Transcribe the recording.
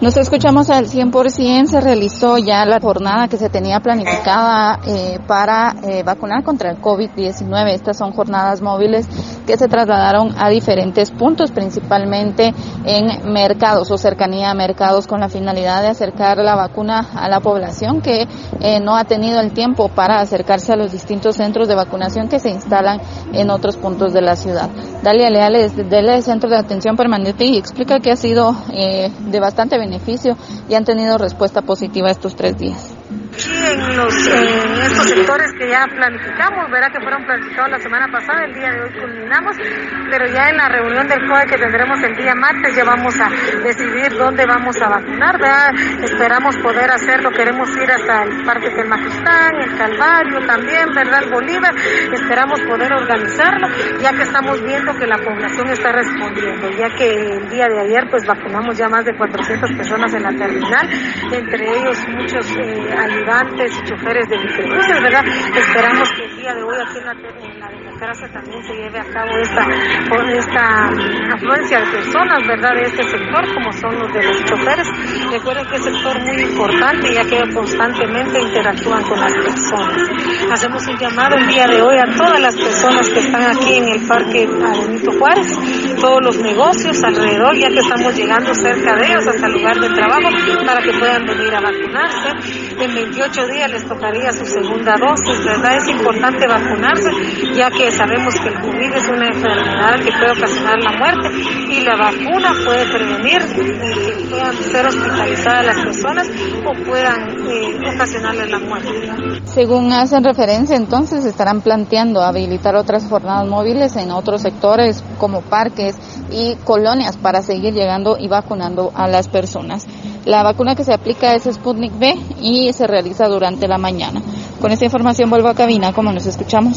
Nos escuchamos al 100%, se realizó ya la jornada que se tenía planificada eh, para eh, vacunar contra el COVID-19. Estas son jornadas móviles que se trasladaron a diferentes puntos, principalmente en mercados o cercanía a mercados con la finalidad de acercar la vacuna a la población que eh, no ha tenido el tiempo para acercarse a los distintos centros de vacunación que se instalan en otros puntos de la ciudad. Dalia Leales del Centro de Atención Permanente y explica que ha sido de bastante beneficio y han tenido respuesta positiva estos tres días en, en estos sectores que ya planificamos, verá que fueron planificados la semana pasada, el día de hoy culminamos, pero ya en la reunión del COE que tendremos el día martes ya vamos a decidir dónde vamos a vacunar, ¿verdad? esperamos poder hacerlo, queremos ir hasta el Parque del Majestán, el Calvario también, ¿verdad? El Bolívar, esperamos poder organizarlo, ya que estamos viendo que la población está respondiendo, ya que el día de ayer pues vacunamos ya más de 400 personas en la terminal, entre ellos muchos eh, y choferes de microbuses, ¿verdad? Esperamos que el día de hoy aquí en la, en la democracia también se lleve a cabo esta, esta afluencia de personas, ¿verdad? De este sector, como son los de los choferes. Recuerden que es un sector muy importante ya que constantemente interactúan con las personas. Hacemos un llamado el día de hoy a todas las personas que están aquí en el Parque Benito Juárez, todos los negocios alrededor, ya que estamos llegando cerca de ellos hasta el lugar de trabajo, para que puedan venir a vacunarse. En 28 días les tocaría su segunda dosis, ¿verdad? Es importante vacunarse, ya que sabemos que el COVID es una enfermedad que puede ocasionar la muerte y la vacuna puede prevenir que puedan ser hospitalizadas las personas o puedan eh, ocasionarles la muerte. Según hacen referencia, entonces estarán planteando habilitar otras jornadas móviles en otros sectores como parques y colonias para seguir llegando y vacunando a las personas. La vacuna que se aplica es Sputnik V y se realiza durante la mañana. Con esta información vuelvo a cabina, como nos escuchamos.